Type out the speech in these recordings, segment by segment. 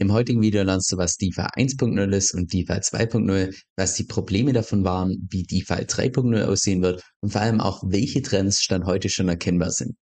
Im heutigen Video lernst du, was DeFi 1.0 ist und DeFi 2.0, was die Probleme davon waren, wie DeFi 3.0 aussehen wird und vor allem auch, welche Trends Stand heute schon erkennbar sind.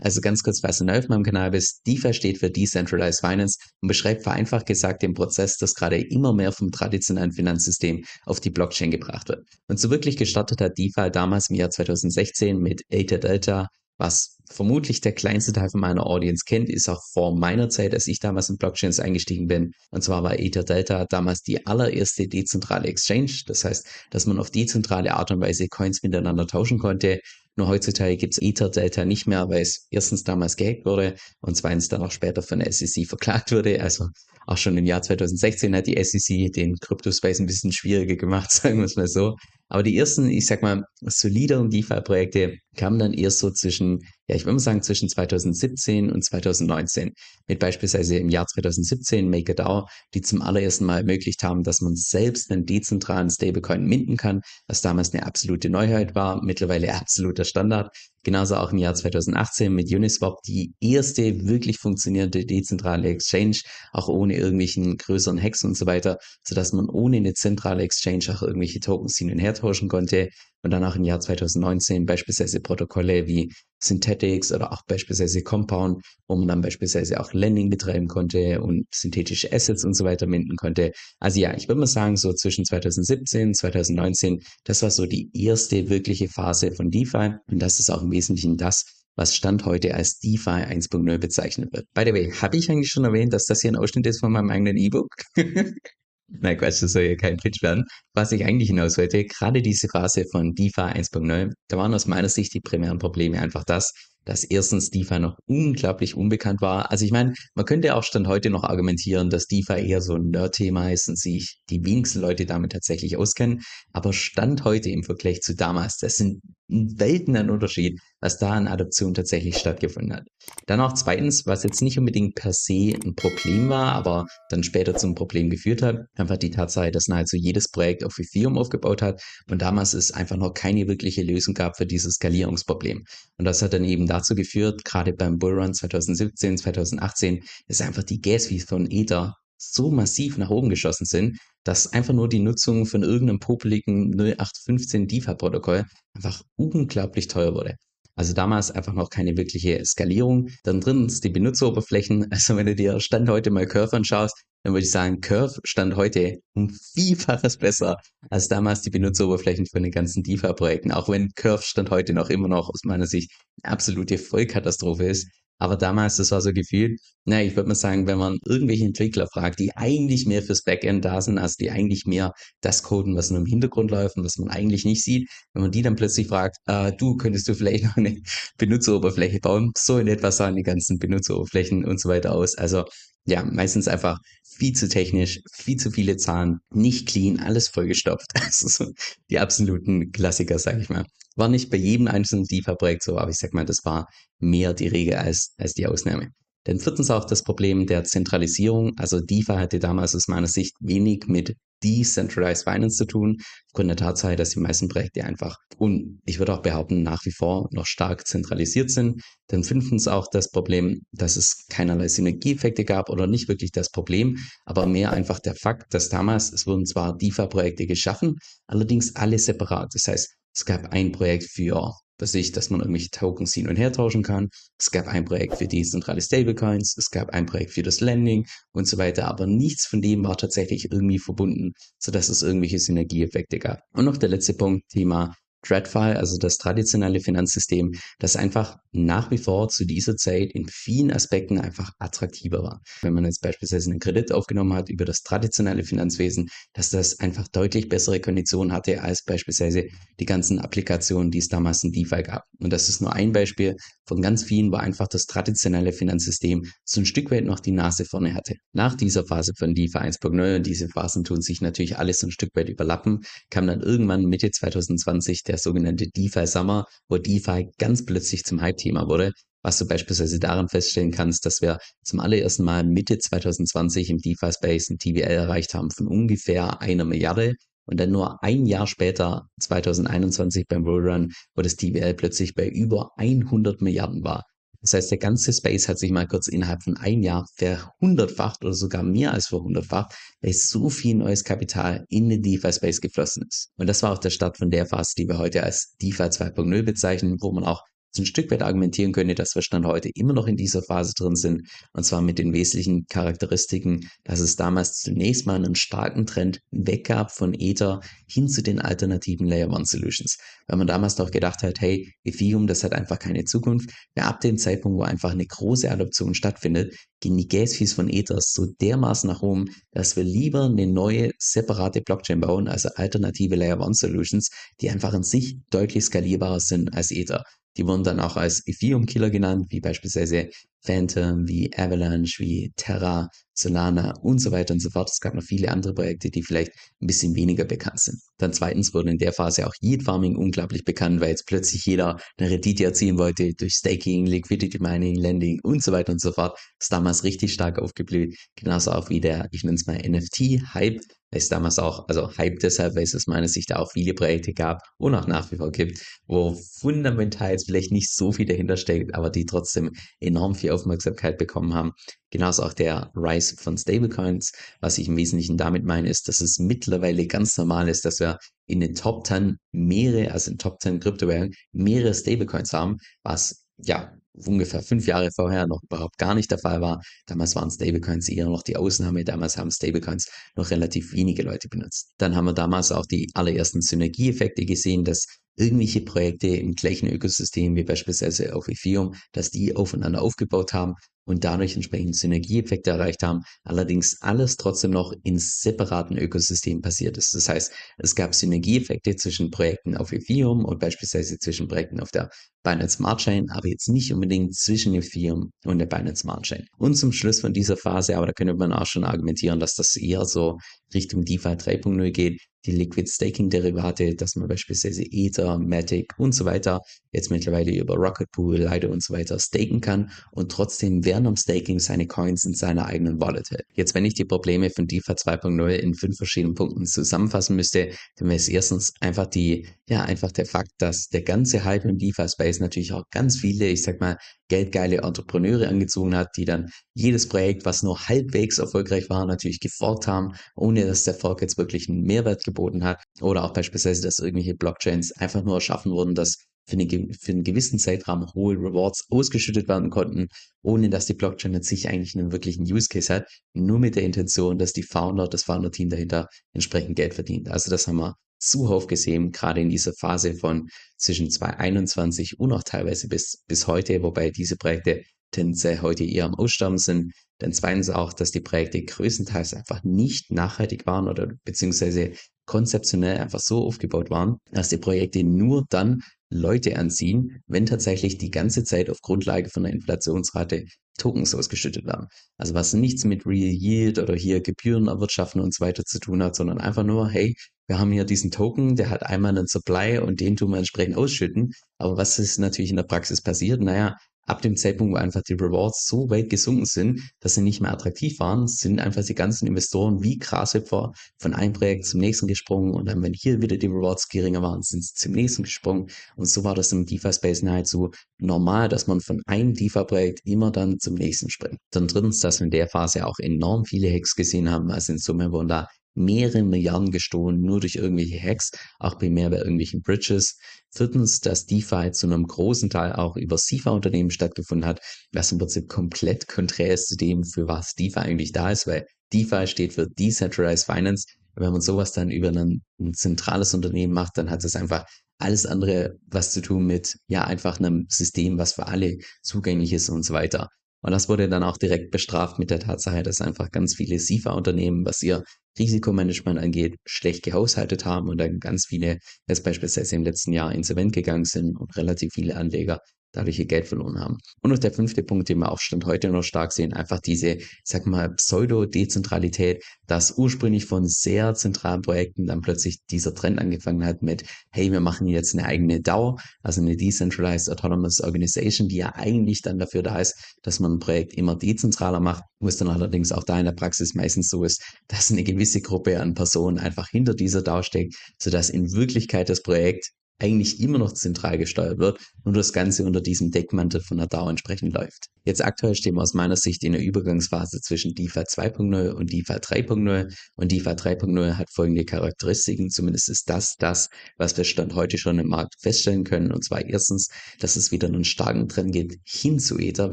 Also ganz kurz, was du neu auf meinem Kanal bist. DeFi steht für Decentralized Finance und beschreibt vereinfacht gesagt den Prozess, dass gerade immer mehr vom traditionellen Finanzsystem auf die Blockchain gebracht wird. Und so wirklich gestartet hat DeFi damals im Jahr 2016 mit Eta Delta, was vermutlich der kleinste Teil von meiner Audience kennt, ist auch vor meiner Zeit, als ich damals in Blockchains eingestiegen bin. Und zwar war Ether Delta damals die allererste dezentrale Exchange. Das heißt, dass man auf dezentrale Art und Weise Coins miteinander tauschen konnte. Nur heutzutage gibt es Ether Delta nicht mehr, weil es erstens damals gehackt wurde und zweitens dann auch später von der SEC verklagt wurde. Also auch schon im Jahr 2016 hat die SEC den Crypto-Space ein bisschen schwieriger gemacht, sagen wir es mal so. Aber die ersten, ich sag mal, solideren DeFi-Projekte kamen dann erst so zwischen, ja, ich würde mal sagen, zwischen 2017 und 2019. Mit beispielsweise im Jahr 2017 MakerDAO, die zum allerersten Mal ermöglicht haben, dass man selbst einen dezentralen Stablecoin minden kann, was damals eine absolute Neuheit war, mittlerweile absoluter Standard. Genauso auch im Jahr 2018 mit Uniswap die erste wirklich funktionierende dezentrale Exchange, auch ohne irgendwelchen größeren Hacks und so weiter, sodass man ohne eine zentrale Exchange auch irgendwelche Tokens hin und her tauschen konnte und dann auch im Jahr 2019 beispielsweise Protokolle wie Synthetics oder auch beispielsweise Compound, wo man dann beispielsweise auch Lending betreiben konnte und synthetische Assets und so weiter minden konnte. Also ja, ich würde mal sagen, so zwischen 2017, 2019, das war so die erste wirkliche Phase von DeFi und das ist auch im Wesentlichen das, was Stand heute als DeFi 1.0 bezeichnet wird. By the way, habe ich eigentlich schon erwähnt, dass das hier ein Ausschnitt ist von meinem eigenen E-Book? Nein, Quatsch, das soll ja kein Pitch werden. Was ich eigentlich hinaus wollte, gerade diese Phase von DeFi 1.0, da waren aus meiner Sicht die primären Probleme einfach das, dass erstens DeFi noch unglaublich unbekannt war. Also ich meine, man könnte auch Stand heute noch argumentieren, dass DeFi eher so ein Nerd-Thema ist und sich die wenigsten Leute damit tatsächlich auskennen. Aber Stand heute im Vergleich zu damals, das sind Welten an Unterschied, was da an Adoption tatsächlich stattgefunden hat. Dann auch zweitens, was jetzt nicht unbedingt per se ein Problem war, aber dann später zum Problem geführt hat, einfach die Tatsache, dass nahezu jedes Projekt auf Ethereum aufgebaut hat und damals es einfach noch keine wirkliche Lösung gab für dieses Skalierungsproblem. Und das hat dann eben dazu geführt, gerade beim Bullrun 2017, 2018, ist einfach die Gas Fees von Ether so massiv nach oben geschossen sind, dass einfach nur die Nutzung von irgendeinem popeligen 0815 DeFi-Protokoll einfach unglaublich teuer wurde. Also damals einfach noch keine wirkliche Skalierung. Dann drittens die Benutzeroberflächen. Also wenn du dir Stand heute mal Curve anschaust, dann würde ich sagen, Curve stand heute um Vielfaches besser als damals die Benutzeroberflächen von den ganzen DeFi-Projekten. Auch wenn Curve stand heute noch immer noch aus meiner Sicht eine absolute Vollkatastrophe ist. Aber damals, das war so gefühlt, na, ich würde mal sagen, wenn man irgendwelche Entwickler fragt, die eigentlich mehr fürs Backend da sind, also die eigentlich mehr das coden, was nur im Hintergrund läuft und was man eigentlich nicht sieht, wenn man die dann plötzlich fragt, äh, du, könntest du vielleicht noch eine Benutzeroberfläche bauen? So in etwa sahen die ganzen Benutzeroberflächen und so weiter aus. Also ja, meistens einfach viel zu technisch, viel zu viele Zahlen, nicht clean, alles vollgestopft. Also so die absoluten Klassiker, sag ich mal. War nicht bei jedem einzelnen DeFi-Projekt so, aber ich sag mal, das war mehr die Regel als, als die Ausnahme. Denn viertens auch das Problem der Zentralisierung. Also DeFi hatte damals aus meiner Sicht wenig mit Decentralized Finance zu tun, aufgrund der Tatsache, dass die meisten Projekte einfach und ich würde auch behaupten, nach wie vor noch stark zentralisiert sind. Dann fünftens auch das Problem, dass es keinerlei Synergieeffekte gab oder nicht wirklich das Problem, aber mehr einfach der Fakt, dass damals, es wurden zwar DeFi-Projekte geschaffen, allerdings alle separat. Das heißt, es gab ein Projekt für dass ich, dass man irgendwelche Tokens hin und her tauschen kann. Es gab ein Projekt für dezentrale Stablecoins, es gab ein Projekt für das Lending und so weiter, aber nichts von dem war tatsächlich irgendwie verbunden, sodass es irgendwelche Synergieeffekte gab. Und noch der letzte Punkt, Thema TradFi, also das traditionelle Finanzsystem, das einfach nach wie vor zu dieser Zeit in vielen Aspekten einfach attraktiver war. Wenn man jetzt beispielsweise einen Kredit aufgenommen hat über das traditionelle Finanzwesen, dass das einfach deutlich bessere Konditionen hatte als beispielsweise die ganzen Applikationen, die es damals in DeFi gab. Und das ist nur ein Beispiel von ganz vielen, wo einfach das traditionelle Finanzsystem so ein Stück weit noch die Nase vorne hatte. Nach dieser Phase von DeFi 1.0, und diese Phasen tun sich natürlich alles so ein Stück weit überlappen, kam dann irgendwann Mitte 2020 der sogenannte DeFi Summer, wo DeFi ganz plötzlich zum Hype-Thema wurde, was du beispielsweise daran feststellen kannst, dass wir zum allerersten Mal Mitte 2020 im DeFi-Space ein TVL erreicht haben von ungefähr einer Milliarde und dann nur ein Jahr später, 2021 beim Bullrun, wo das TVL plötzlich bei über 100 Milliarden war. Das heißt, der ganze Space hat sich mal kurz innerhalb von einem Jahr verhundertfacht oder sogar mehr als verhundertfacht, weil so viel neues Kapital in den DeFi-Space geflossen ist. Und das war auch der Start von der Phase, die wir heute als DeFi 2.0 bezeichnen, wo man auch so ein Stück weit argumentieren könnte, dass wir Stand heute immer noch in dieser Phase drin sind. Und zwar mit den wesentlichen Charakteristiken, dass es damals zunächst mal einen starken Trend weg gab von Ether hin zu den alternativen Layer One Solutions. Weil man damals doch gedacht hat, hey, Ethereum, das hat einfach keine Zukunft. Ja, ab dem Zeitpunkt, wo einfach eine große Adoption stattfindet, gehen die Gas-Fees von Ether so dermaßen nach oben, dass wir lieber eine neue, separate Blockchain bauen, also alternative Layer One Solutions, die einfach an sich deutlich skalierbarer sind als Ether. Die wurden dann auch als Ethereum-Killer genannt, wie beispielsweise Phantom, wie Avalanche, wie Terra, Solana und so weiter und so fort. Es gab noch viele andere Projekte, die vielleicht ein bisschen weniger bekannt sind. Dann zweitens wurde in der Phase auch Yield Farming unglaublich bekannt, weil jetzt plötzlich jeder eine Rendite erzielen wollte durch Staking, Liquidity Mining, Lending und so weiter und so fort. Das ist damals richtig stark aufgeblüht. Genauso auch wie der, ich nenne es mal NFT-Hype, weil es damals auch, also Hype deshalb, weil es aus meiner Sicht auch viele Projekte gab und auch nach wie vor gibt, wo fundamental jetzt vielleicht nicht so viel dahinter steckt, aber die trotzdem enorm viel Aufmerksamkeit bekommen haben. Genauso auch der Rise von Stablecoins. Was ich im Wesentlichen damit meine, ist, dass es mittlerweile ganz normal ist, dass wir in den Top 10 mehrere, also in Top 10 Kryptowährungen, mehrere Stablecoins haben, was ja ungefähr fünf Jahre vorher noch überhaupt gar nicht der Fall war. Damals waren Stablecoins eher noch die Ausnahme. Damals haben Stablecoins noch relativ wenige Leute benutzt. Dann haben wir damals auch die allerersten Synergieeffekte gesehen, dass irgendwelche Projekte im gleichen Ökosystem wie beispielsweise auf Ethereum, dass die aufeinander aufgebaut haben und dadurch entsprechend Synergieeffekte erreicht haben. Allerdings alles trotzdem noch in separaten Ökosystemen passiert ist. Das heißt, es gab Synergieeffekte zwischen Projekten auf Ethereum und beispielsweise zwischen Projekten auf der Binance Smart Chain, aber jetzt nicht unbedingt zwischen Ethereum und der Binance Smart Chain. Und zum Schluss von dieser Phase, aber da könnte man auch schon argumentieren, dass das eher so Richtung DeFi 3.0 geht, die Liquid Staking Derivate, dass man beispielsweise Ether, Matic und so weiter jetzt mittlerweile über Rocket Pool, Lido und so weiter staken kann und trotzdem während am Staking seine Coins in seiner eigenen Wallet hält. Jetzt, wenn ich die Probleme von DeFi 2.0 in fünf verschiedenen Punkten zusammenfassen müsste, dann wäre es erstens einfach die, ja, einfach der Fakt, dass der ganze Hype im DeFi-Space natürlich auch ganz viele, ich sag mal, geldgeile Entrepreneure angezogen hat, die dann jedes Projekt, was nur halbwegs erfolgreich war, natürlich geforkt haben, ohne dass der Fork jetzt wirklich einen Mehrwert geboten hat. Oder auch beispielsweise, dass irgendwelche Blockchains einfach nur erschaffen wurden, dass für, eine, für einen gewissen Zeitraum hohe Rewards ausgeschüttet werden konnten, ohne dass die Blockchain an sich eigentlich einen wirklichen Use Case hat, nur mit der Intention, dass die Founder, das Founder-Team dahinter entsprechend Geld verdient. Also das haben wir zuhauf gesehen, gerade in dieser Phase von zwischen 2021 und auch teilweise bis, bis heute, wobei diese Projekte tendenziell heute eher am Aussterben sind. Denn zweitens auch, dass die Projekte größtenteils einfach nicht nachhaltig waren oder beziehungsweise konzeptionell einfach so aufgebaut waren, dass die Projekte nur dann Leute anziehen, wenn tatsächlich die ganze Zeit auf Grundlage von der Inflationsrate Tokens ausgeschüttet werden. Also was nichts mit Real Yield oder hier Gebühren erwirtschaften und so weiter zu tun hat, sondern einfach nur, hey, wir haben hier diesen Token, der hat einmal einen Supply und den tun wir entsprechend ausschütten. Aber was ist natürlich in der Praxis passiert? Naja, ab dem Zeitpunkt, wo einfach die Rewards so weit gesunken sind, dass sie nicht mehr attraktiv waren, sind einfach die ganzen Investoren wie Grashüpfer von einem Projekt zum nächsten gesprungen und dann, wenn hier wieder die Rewards geringer waren, sind sie zum nächsten gesprungen und so war das im DeFi-Space nahezu normal, dass man von einem DeFi-Projekt immer dann zum nächsten springt. Dann drittens, dass wir in der Phase auch enorm viele Hacks gesehen haben, also in Summe wurden da mehrere Milliarden gestohlen, nur durch irgendwelche Hacks, auch primär bei irgendwelchen Bridges. Viertens, dass DeFi zu einem großen Teil auch über SIFA-Unternehmen stattgefunden hat, was im Prinzip komplett konträr ist zu dem, für was DeFi eigentlich da ist, weil DeFi steht für Decentralized Finance. Wenn man sowas dann über ein, ein zentrales Unternehmen macht, dann hat es einfach alles andere was zu tun mit, ja, einfach einem System, was für alle zugänglich ist und so weiter. Und das wurde dann auch direkt bestraft mit der Tatsache, dass einfach ganz viele SIFA-Unternehmen, was ihr Risikomanagement angeht, schlecht gehaushaltet haben und dann ganz viele jetzt beispielsweise im letzten Jahr insolvent gegangen sind und relativ viele Anleger dadurch ihr Geld verloren haben. Und noch der fünfte Punkt, den wir auch Stand heute noch stark sehen, einfach diese, sag mal, Pseudo-Dezentralität, dass ursprünglich von sehr zentralen Projekten dann plötzlich dieser Trend angefangen hat mit, hey, wir machen jetzt eine eigene DAO, also eine Decentralized Autonomous Organization, die ja eigentlich dann dafür da ist, dass man ein Projekt immer dezentraler macht, wo es dann allerdings auch da in der Praxis meistens so ist, dass eine gewisse Gruppe an Personen einfach hinter dieser DAO steckt, sodass in Wirklichkeit das Projekt eigentlich immer noch zentral gesteuert wird, nur das Ganze unter diesem Deckmantel von der DAO entsprechend läuft. Jetzt aktuell stehen wir aus meiner Sicht in der Übergangsphase zwischen DeFi 2.0 und DeFi 3.0 und DeFi 3.0 hat folgende Charakteristiken, zumindest ist das das, was wir Stand heute schon im Markt feststellen können. Und zwar erstens, dass es wieder einen starken Trend geht hin zu Ether,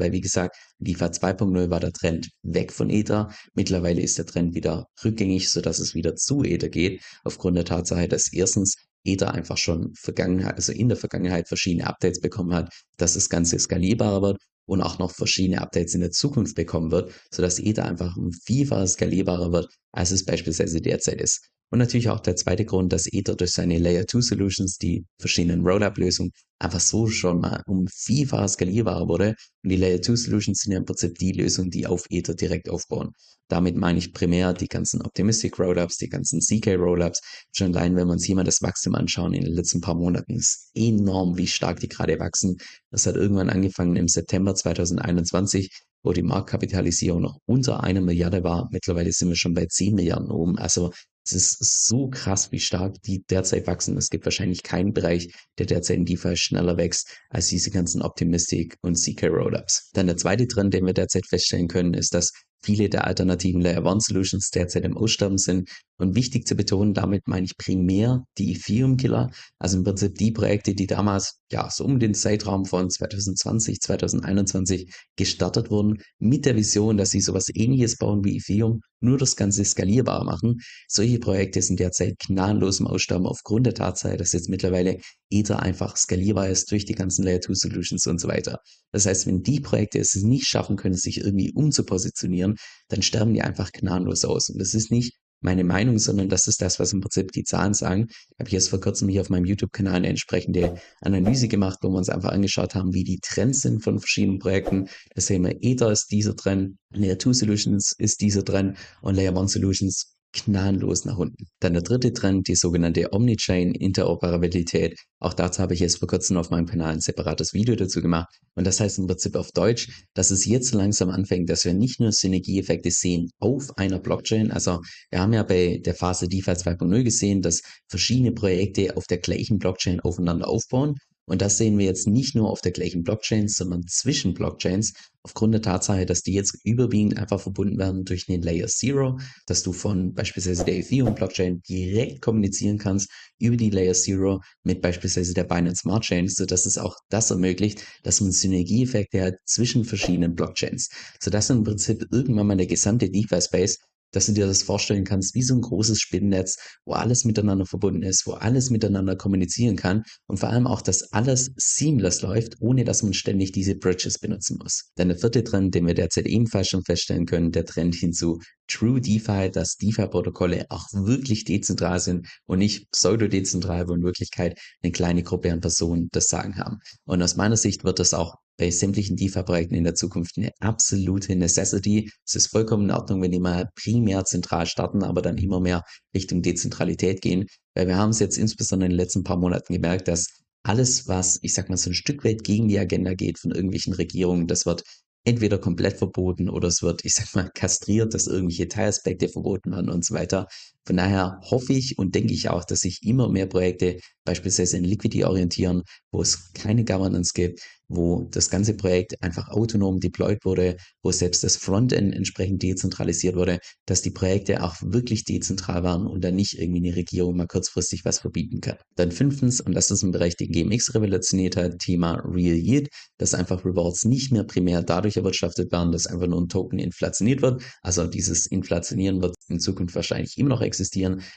weil wie gesagt, DeFi 2.0 war der Trend weg von Ether, mittlerweile ist der Trend wieder rückgängig, sodass es wieder zu Ether geht, aufgrund der Tatsache, dass erstens Ether einfach schon Vergangenheit, also in der Vergangenheit verschiedene Updates bekommen hat, dass das Ganze skalierbarer wird und auch noch verschiedene Updates in der Zukunft bekommen wird, sodass Ether einfach ein Vielfaches skalierbarer wird, als es beispielsweise derzeit ist. Und natürlich auch der zweite Grund, dass Ether durch seine Layer 2 Solutions, die verschiedenen Rollup-Lösungen, einfach so schon mal um vielfach skalierbarer wurde. Und die Layer 2 Solutions sind ja im Prinzip die Lösungen, die auf Ether direkt aufbauen. Damit meine ich primär die ganzen Optimistic Rollups, die ganzen CK Rollups. Schon allein, wenn wir uns mal das Wachstum anschauen in den letzten paar Monaten, ist enorm, wie stark die gerade wachsen. Das hat irgendwann angefangen im September 2021 wo die Marktkapitalisierung noch unter einer Milliarde war. Mittlerweile sind wir schon bei 10 Milliarden oben. Also es ist so krass, wie stark die derzeit wachsen. Es gibt wahrscheinlich keinen Bereich, der derzeit in DeFi schneller wächst als diese ganzen Optimistic und CK Rollups. Dann der zweite Trend, den wir derzeit feststellen können, ist, dass viele der alternativen Layer One Solutions derzeit im Aussterben sind. Und wichtig zu betonen, damit meine ich primär die Ethereum Killer, also im Prinzip die Projekte, die damals ja so um den Zeitraum von 2020, 2021 gestartet wurden, mit der Vision, dass sie sowas ähnliches bauen wie Ethereum, nur das Ganze skalierbar machen. Solche Projekte sind derzeit gnadenlos im Aussterben aufgrund der Tatsache, dass jetzt mittlerweile Ether einfach skalierbar ist durch die ganzen Layer 2 Solutions und so weiter. Das heißt, wenn die Projekte es nicht schaffen können, sich irgendwie umzupositionieren, dann sterben die einfach gnadenlos aus. Und das ist nicht meine Meinung, sondern das ist das, was im Prinzip die Zahlen sagen. Ich habe jetzt vor kurzem hier auf meinem YouTube-Kanal eine entsprechende Analyse gemacht, wo wir uns einfach angeschaut haben, wie die Trends sind von verschiedenen Projekten. Da sehen wir, Ether ist dieser Trend, Layer 2 Solutions ist dieser Trend und Layer 1 Solutions gnadenlos nach unten. Dann der dritte Trend, die sogenannte Omnichain Interoperabilität. Auch dazu habe ich jetzt vor kurzem auf meinem Kanal ein separates Video dazu gemacht. Und das heißt im Prinzip auf Deutsch, dass es jetzt langsam anfängt, dass wir nicht nur Synergieeffekte sehen auf einer Blockchain. Also wir haben ja bei der Phase DeFi 2.0 gesehen, dass verschiedene Projekte auf der gleichen Blockchain aufeinander aufbauen. Und das sehen wir jetzt nicht nur auf der gleichen Blockchain, sondern zwischen Blockchains, aufgrund der Tatsache, dass die jetzt überwiegend einfach verbunden werden durch den Layer Zero, dass du von beispielsweise der Ethereum Blockchain direkt kommunizieren kannst über die Layer Zero mit beispielsweise der Binance Smart Chain, sodass es auch das ermöglicht, dass man Synergieeffekte hat zwischen verschiedenen Blockchains, sodass im Prinzip irgendwann mal der gesamte DeFi Space dass du dir das vorstellen kannst wie so ein großes Spinnennetz, wo alles miteinander verbunden ist, wo alles miteinander kommunizieren kann und vor allem auch, dass alles seamless läuft, ohne dass man ständig diese Bridges benutzen muss. Dann der vierte Trend, den wir derzeit ebenfalls schon feststellen können, der Trend hin zu True DeFi, dass DeFi-Protokolle auch wirklich dezentral sind und nicht pseudo-dezentral, wo in Wirklichkeit eine kleine Gruppe an Personen das Sagen haben. Und aus meiner Sicht wird das auch bei sämtlichen DeFi-Projekten in der Zukunft eine absolute Necessity. Es ist vollkommen in Ordnung, wenn die mal primär zentral starten, aber dann immer mehr Richtung Dezentralität gehen. Weil wir haben es jetzt insbesondere in den letzten paar Monaten gemerkt, dass alles, was, ich sag mal, so ein Stück weit gegen die Agenda geht von irgendwelchen Regierungen, das wird entweder komplett verboten oder es wird, ich sag mal, kastriert, dass irgendwelche Teilaspekte verboten werden und so weiter. Von daher hoffe ich und denke ich auch, dass sich immer mehr Projekte beispielsweise in Liquidity orientieren, wo es keine Governance gibt, wo das ganze Projekt einfach autonom deployed wurde, wo selbst das Frontend entsprechend dezentralisiert wurde, dass die Projekte auch wirklich dezentral waren und dann nicht irgendwie eine Regierung mal kurzfristig was verbieten kann. Dann fünftens, und das ist ein Bereich, den GMX revolutioniert hat, Thema Real Yield, dass einfach Rewards nicht mehr primär dadurch erwirtschaftet werden, dass einfach nur ein Token inflationiert wird. Also dieses Inflationieren wird in Zukunft wahrscheinlich immer noch existieren,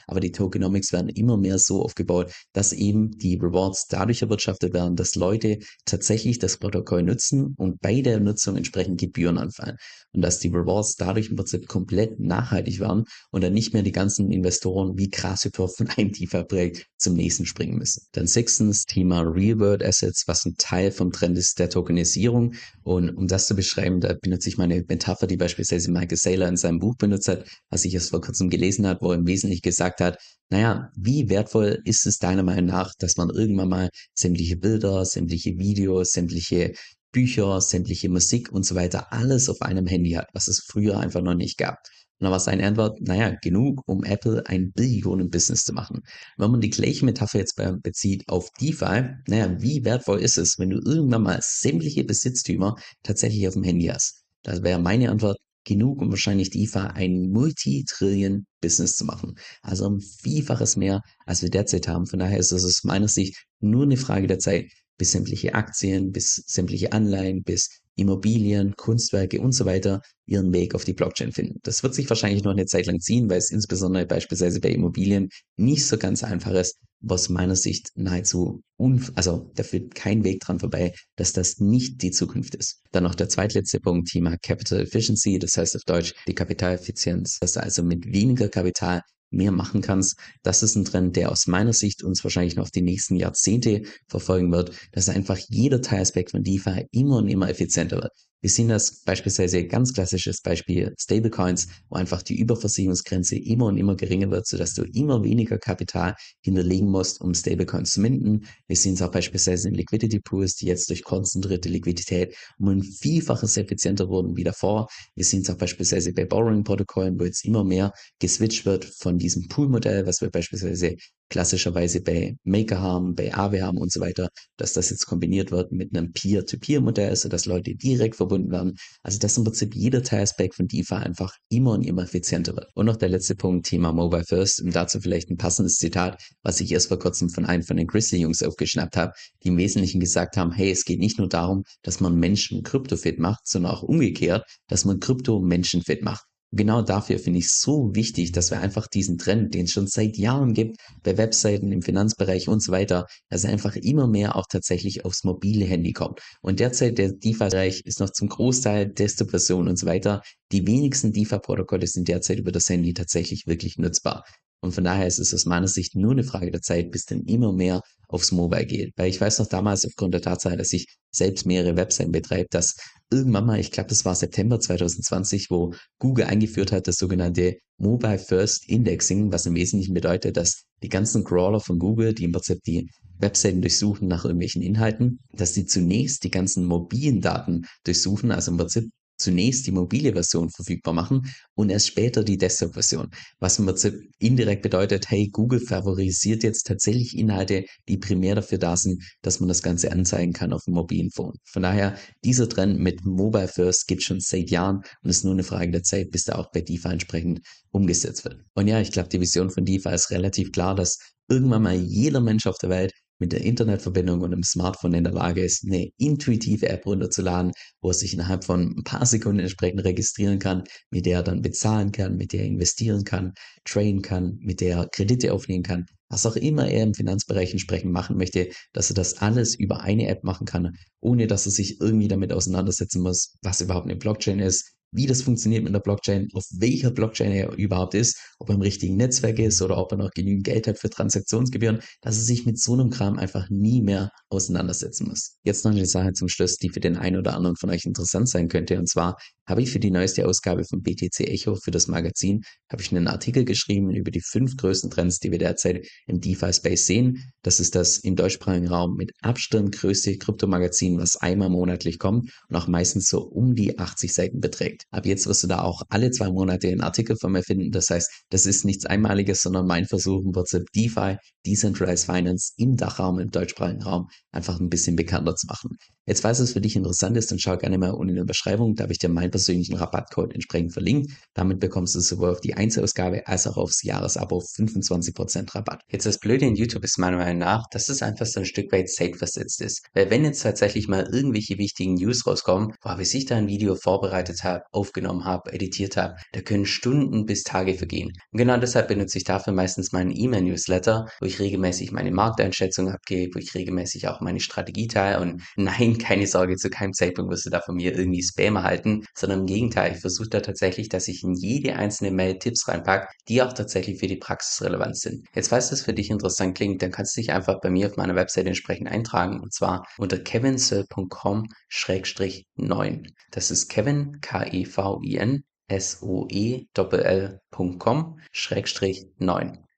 aber die Tokenomics werden immer mehr so aufgebaut, dass eben die Rewards dadurch erwirtschaftet werden, dass Leute tatsächlich das Protokoll nutzen und bei der Nutzung entsprechend Gebühren anfallen. Und dass die Rewards dadurch im Prinzip komplett nachhaltig werden und dann nicht mehr die ganzen Investoren wie Grashüpfer von einem DeFi-Projekt zum nächsten springen müssen. Dann sechstens Thema Real-World Assets, was ein Teil vom Trend ist der Tokenisierung. Und um das zu beschreiben, da benutze ich meine Metapher, die beispielsweise Michael Saylor in seinem Buch benutzt hat, was ich erst vor kurzem gelesen hat, wo er im Wesentlichen gesagt hat, naja, wie wertvoll ist es deiner Meinung nach, dass man irgendwann mal sämtliche Bilder, sämtliche Videos, sämtliche Bücher, sämtliche Musik und so weiter alles auf einem Handy hat, was es früher einfach noch nicht gab. Und dann war seine Antwort, naja, genug, um Apple ein Billionen-Business zu machen. Wenn man die gleiche Metapher jetzt bezieht auf DeFi, naja, wie wertvoll ist es, wenn du irgendwann mal sämtliche Besitztümer tatsächlich auf dem Handy hast? Das wäre meine Antwort, genug, um wahrscheinlich DeFi ein Multi-Trillion-Business zu machen. Also um Vielfaches mehr, als wir derzeit haben. Von daher ist es aus meiner Sicht nur eine Frage der Zeit, bis sämtliche Aktien, bis sämtliche Anleihen, bis Immobilien, Kunstwerke und so weiter ihren Weg auf die Blockchain finden. Das wird sich wahrscheinlich noch eine Zeit lang ziehen, weil es insbesondere beispielsweise bei Immobilien nicht so ganz einfach ist, aus meiner Sicht nahezu, unf also da führt kein Weg dran vorbei, dass das nicht die Zukunft ist. Dann noch der zweitletzte Punkt, Thema Capital Efficiency, das heißt auf Deutsch die Kapitaleffizienz, dass also mit weniger Kapital mehr machen kannst. Das ist ein Trend, der aus meiner Sicht uns wahrscheinlich noch die nächsten Jahrzehnte verfolgen wird, dass einfach jeder Teilaspekt von DeFi immer und immer effizienter wird. Wir sehen das beispielsweise ganz klassisches Beispiel Stablecoins, wo einfach die Überversicherungsgrenze immer und immer geringer wird, sodass du immer weniger Kapital hinterlegen musst, um Stablecoins zu minden. Wir sehen es auch beispielsweise in Liquidity Pools, die jetzt durch konzentrierte Liquidität um ein Vielfaches effizienter wurden wie davor. Wir sehen es auch beispielsweise bei Borrowing-Protokollen, wo jetzt immer mehr geswitcht wird von diesem Pool-Modell, was wir beispielsweise klassischerweise bei Maker haben, bei Aave haben und so weiter, dass das jetzt kombiniert wird mit einem Peer-to-Peer-Modell, sodass Leute direkt verbunden werden. Also dass im Prinzip jeder Teilaspekt von DeFi einfach immer und immer effizienter wird. Und noch der letzte Punkt, Thema Mobile First, und dazu vielleicht ein passendes Zitat, was ich erst vor kurzem von einem von den Grizzly-Jungs aufgeschnappt habe, die im Wesentlichen gesagt haben, hey, es geht nicht nur darum, dass man Menschen kryptofit macht, sondern auch umgekehrt, dass man Krypto Menschen fit macht genau dafür finde ich so wichtig, dass wir einfach diesen Trend, den es schon seit Jahren gibt, bei Webseiten, im Finanzbereich und so weiter, dass er einfach immer mehr auch tatsächlich aufs mobile Handy kommt. Und derzeit der DeFi-Bereich ist noch zum Großteil Desktop-Version und so weiter. Die wenigsten DeFi-Protokolle sind derzeit über das Handy tatsächlich wirklich nutzbar. Und von daher ist es aus meiner Sicht nur eine Frage der Zeit, bis dann immer mehr aufs Mobile geht. Weil ich weiß noch damals aufgrund der Tatsache, dass ich selbst mehrere Webseiten betreibe, dass irgendwann mal, ich glaube, das war September 2020, wo Google eingeführt hat, das sogenannte Mobile First Indexing, was im Wesentlichen bedeutet, dass die ganzen Crawler von Google, die im Prinzip die Webseiten durchsuchen nach irgendwelchen Inhalten, dass sie zunächst die ganzen mobilen Daten durchsuchen, also im Prinzip zunächst die mobile Version verfügbar machen und erst später die Desktop-Version. Was im Prinzip indirekt bedeutet, hey, Google favorisiert jetzt tatsächlich Inhalte, die primär dafür da sind, dass man das Ganze anzeigen kann auf dem mobilen Phone. Von daher, dieser Trend mit Mobile First gibt schon seit Jahren und ist nur eine Frage der Zeit, bis der auch bei DeFi entsprechend umgesetzt wird. Und ja, ich glaube, die Vision von DeFi ist relativ klar, dass irgendwann mal jeder Mensch auf der Welt mit der Internetverbindung und dem Smartphone in der Lage ist, eine intuitive App runterzuladen, wo er sich innerhalb von ein paar Sekunden entsprechend registrieren kann, mit der er dann bezahlen kann, mit der er investieren kann, traden kann, mit der er Kredite aufnehmen kann, was auch immer er im Finanzbereich entsprechend machen möchte, dass er das alles über eine App machen kann, ohne dass er sich irgendwie damit auseinandersetzen muss, was überhaupt eine Blockchain ist, wie das funktioniert mit der Blockchain, auf welcher Blockchain er überhaupt ist, ob er im richtigen Netzwerk ist oder ob er noch genügend Geld hat für Transaktionsgebühren, dass er sich mit so einem Kram einfach nie mehr auseinandersetzen muss. Jetzt noch eine Sache zum Schluss, die für den einen oder anderen von euch interessant sein könnte. Und zwar habe ich für die neueste Ausgabe von BTC Echo für das Magazin, habe ich einen Artikel geschrieben über die fünf größten Trends, die wir derzeit im DeFi-Space sehen. Das ist das im deutschsprachigen Raum mit Abstand größte Kryptomagazin, was einmal monatlich kommt und auch meistens so um die 80 Seiten beträgt. Ab jetzt wirst du da auch alle zwei Monate einen Artikel von mir finden. Das heißt, das ist nichts Einmaliges, sondern mein Versuch im Prinzip DeFi, Decentralized Finance im Dachraum, im deutschsprachigen Raum einfach ein bisschen bekannter zu machen. Jetzt, falls es für dich interessant ist, dann schau gerne mal unten in der Beschreibung, da habe ich dir mein persönlichen Rabattcode entsprechend verlinkt. Damit bekommst du sowohl auf die Einzelausgabe als auch aufs Jahresabo 25% Rabatt. Jetzt das Blöde in YouTube ist meiner Meinung nach, dass es einfach so ein Stück weit zeitversetzt ist. Weil wenn jetzt tatsächlich mal irgendwelche wichtigen News rauskommen, boah, bis ich da ein Video vorbereitet habe, aufgenommen habe, editiert habe, da können Stunden bis Tage vergehen. Und genau deshalb benutze ich dafür meistens meinen E-Mail-Newsletter, wo ich regelmäßig meine Markteinschätzung abgebe, wo ich regelmäßig auch meine Strategie teile und nein, keine Sorge, zu keinem Zeitpunkt wirst du da von mir irgendwie Spam erhalten, sondern im Gegenteil, ich versuche da tatsächlich, dass ich in jede einzelne Mail Tipps reinpacke, die auch tatsächlich für die Praxis relevant sind. Jetzt, falls das für dich interessant klingt, dann kannst du dich einfach bei mir auf meiner Webseite entsprechend eintragen und zwar unter kevinsoe.com-9. Das ist Kevin, K-E-V-I-N, S-O-E-L-L.com,